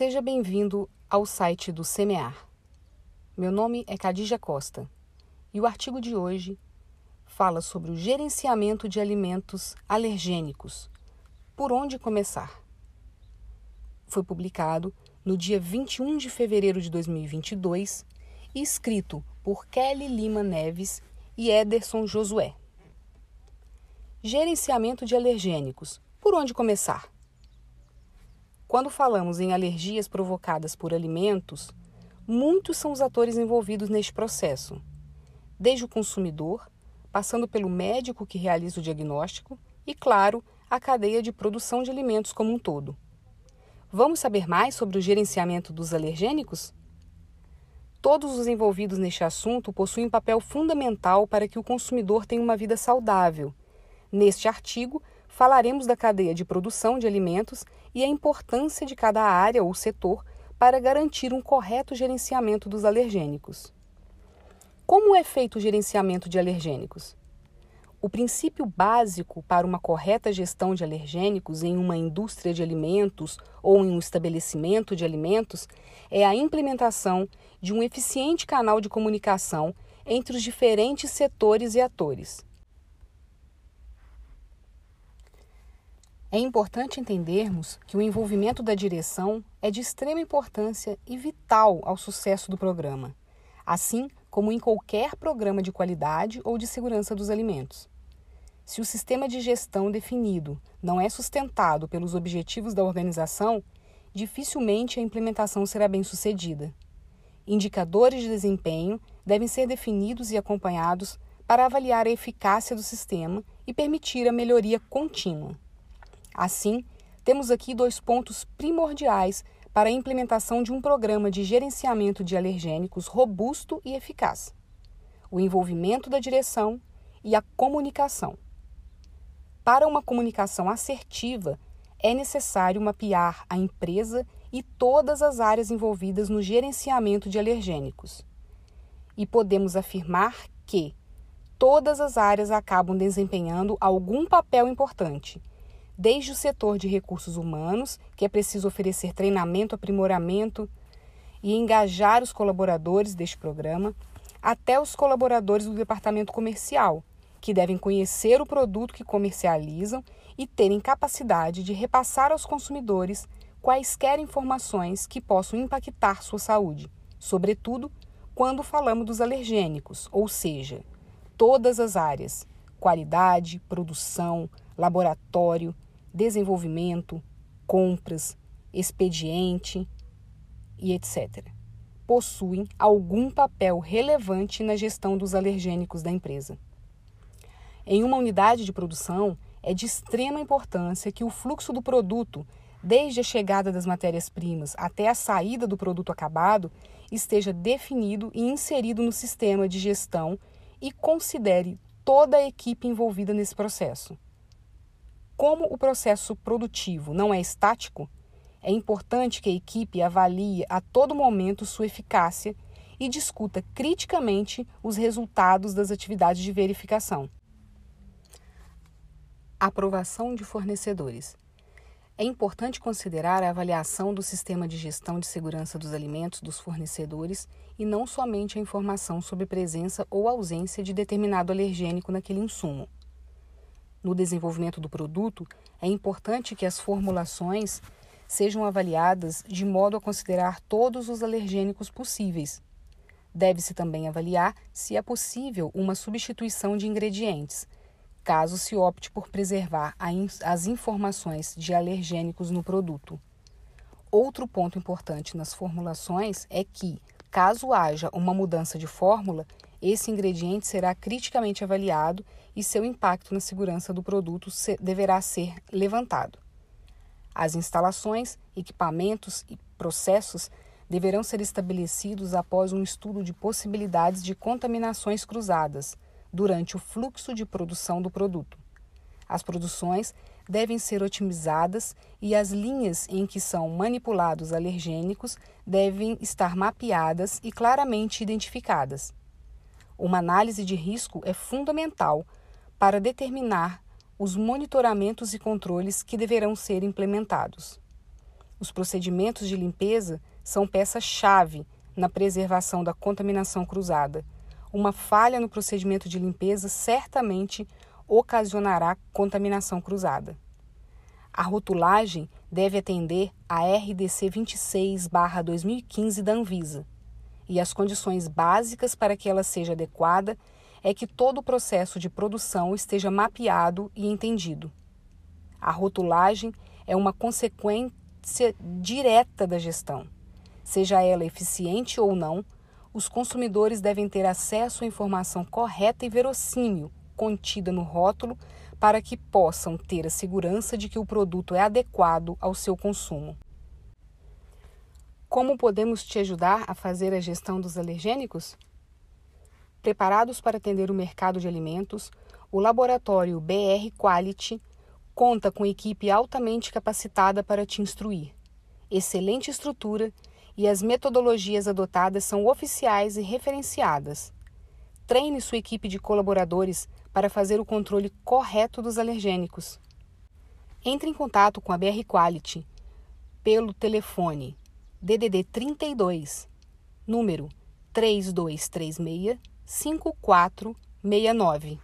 Seja bem-vindo ao site do Semear. Meu nome é Cadija Costa e o artigo de hoje fala sobre o gerenciamento de alimentos alergênicos. Por onde começar? Foi publicado no dia 21 de fevereiro de 2022 e escrito por Kelly Lima Neves e Ederson Josué. Gerenciamento de alergênicos. Por onde começar? Quando falamos em alergias provocadas por alimentos, muitos são os atores envolvidos neste processo, desde o consumidor, passando pelo médico que realiza o diagnóstico e, claro, a cadeia de produção de alimentos como um todo. Vamos saber mais sobre o gerenciamento dos alergênicos? Todos os envolvidos neste assunto possuem um papel fundamental para que o consumidor tenha uma vida saudável. Neste artigo, falaremos da cadeia de produção de alimentos e a importância de cada área ou setor para garantir um correto gerenciamento dos alergênicos. Como é feito o gerenciamento de alergênicos? O princípio básico para uma correta gestão de alergênicos em uma indústria de alimentos ou em um estabelecimento de alimentos é a implementação de um eficiente canal de comunicação entre os diferentes setores e atores. É importante entendermos que o envolvimento da direção é de extrema importância e vital ao sucesso do programa, assim como em qualquer programa de qualidade ou de segurança dos alimentos. Se o sistema de gestão definido não é sustentado pelos objetivos da organização, dificilmente a implementação será bem sucedida. Indicadores de desempenho devem ser definidos e acompanhados para avaliar a eficácia do sistema e permitir a melhoria contínua. Assim, temos aqui dois pontos primordiais para a implementação de um programa de gerenciamento de alergênicos robusto e eficaz: o envolvimento da direção e a comunicação. Para uma comunicação assertiva, é necessário mapear a empresa e todas as áreas envolvidas no gerenciamento de alergênicos. E podemos afirmar que todas as áreas acabam desempenhando algum papel importante desde o setor de recursos humanos, que é preciso oferecer treinamento, aprimoramento e engajar os colaboradores deste programa, até os colaboradores do departamento comercial, que devem conhecer o produto que comercializam e terem capacidade de repassar aos consumidores quaisquer informações que possam impactar sua saúde, sobretudo quando falamos dos alergênicos, ou seja, todas as áreas: qualidade, produção, laboratório, desenvolvimento, compras, expediente e etc. Possuem algum papel relevante na gestão dos alergênicos da empresa. Em uma unidade de produção, é de extrema importância que o fluxo do produto, desde a chegada das matérias-primas até a saída do produto acabado, esteja definido e inserido no sistema de gestão e considere toda a equipe envolvida nesse processo. Como o processo produtivo não é estático, é importante que a equipe avalie a todo momento sua eficácia e discuta criticamente os resultados das atividades de verificação. Aprovação de fornecedores. É importante considerar a avaliação do sistema de gestão de segurança dos alimentos dos fornecedores e não somente a informação sobre presença ou ausência de determinado alergênico naquele insumo no desenvolvimento do produto, é importante que as formulações sejam avaliadas de modo a considerar todos os alergênicos possíveis. Deve-se também avaliar se é possível uma substituição de ingredientes, caso se opte por preservar as informações de alergênicos no produto. Outro ponto importante nas formulações é que, caso haja uma mudança de fórmula, esse ingrediente será criticamente avaliado e seu impacto na segurança do produto deverá ser levantado. As instalações, equipamentos e processos deverão ser estabelecidos após um estudo de possibilidades de contaminações cruzadas durante o fluxo de produção do produto. As produções devem ser otimizadas e as linhas em que são manipulados alergênicos devem estar mapeadas e claramente identificadas. Uma análise de risco é fundamental para determinar os monitoramentos e controles que deverão ser implementados. Os procedimentos de limpeza são peça-chave na preservação da contaminação cruzada. Uma falha no procedimento de limpeza certamente ocasionará contaminação cruzada. A rotulagem deve atender a RDC 26/2015 da Anvisa, e as condições básicas para que ela seja adequada é que todo o processo de produção esteja mapeado e entendido. A rotulagem é uma consequência direta da gestão. Seja ela eficiente ou não, os consumidores devem ter acesso à informação correta e verossímil contida no rótulo para que possam ter a segurança de que o produto é adequado ao seu consumo. Como podemos te ajudar a fazer a gestão dos alergênicos? Preparados para atender o mercado de alimentos, o laboratório BR Quality conta com equipe altamente capacitada para te instruir, excelente estrutura e as metodologias adotadas são oficiais e referenciadas. Treine sua equipe de colaboradores para fazer o controle correto dos alergênicos. Entre em contato com a BR Quality pelo telefone DDD 32, número 3236 5469.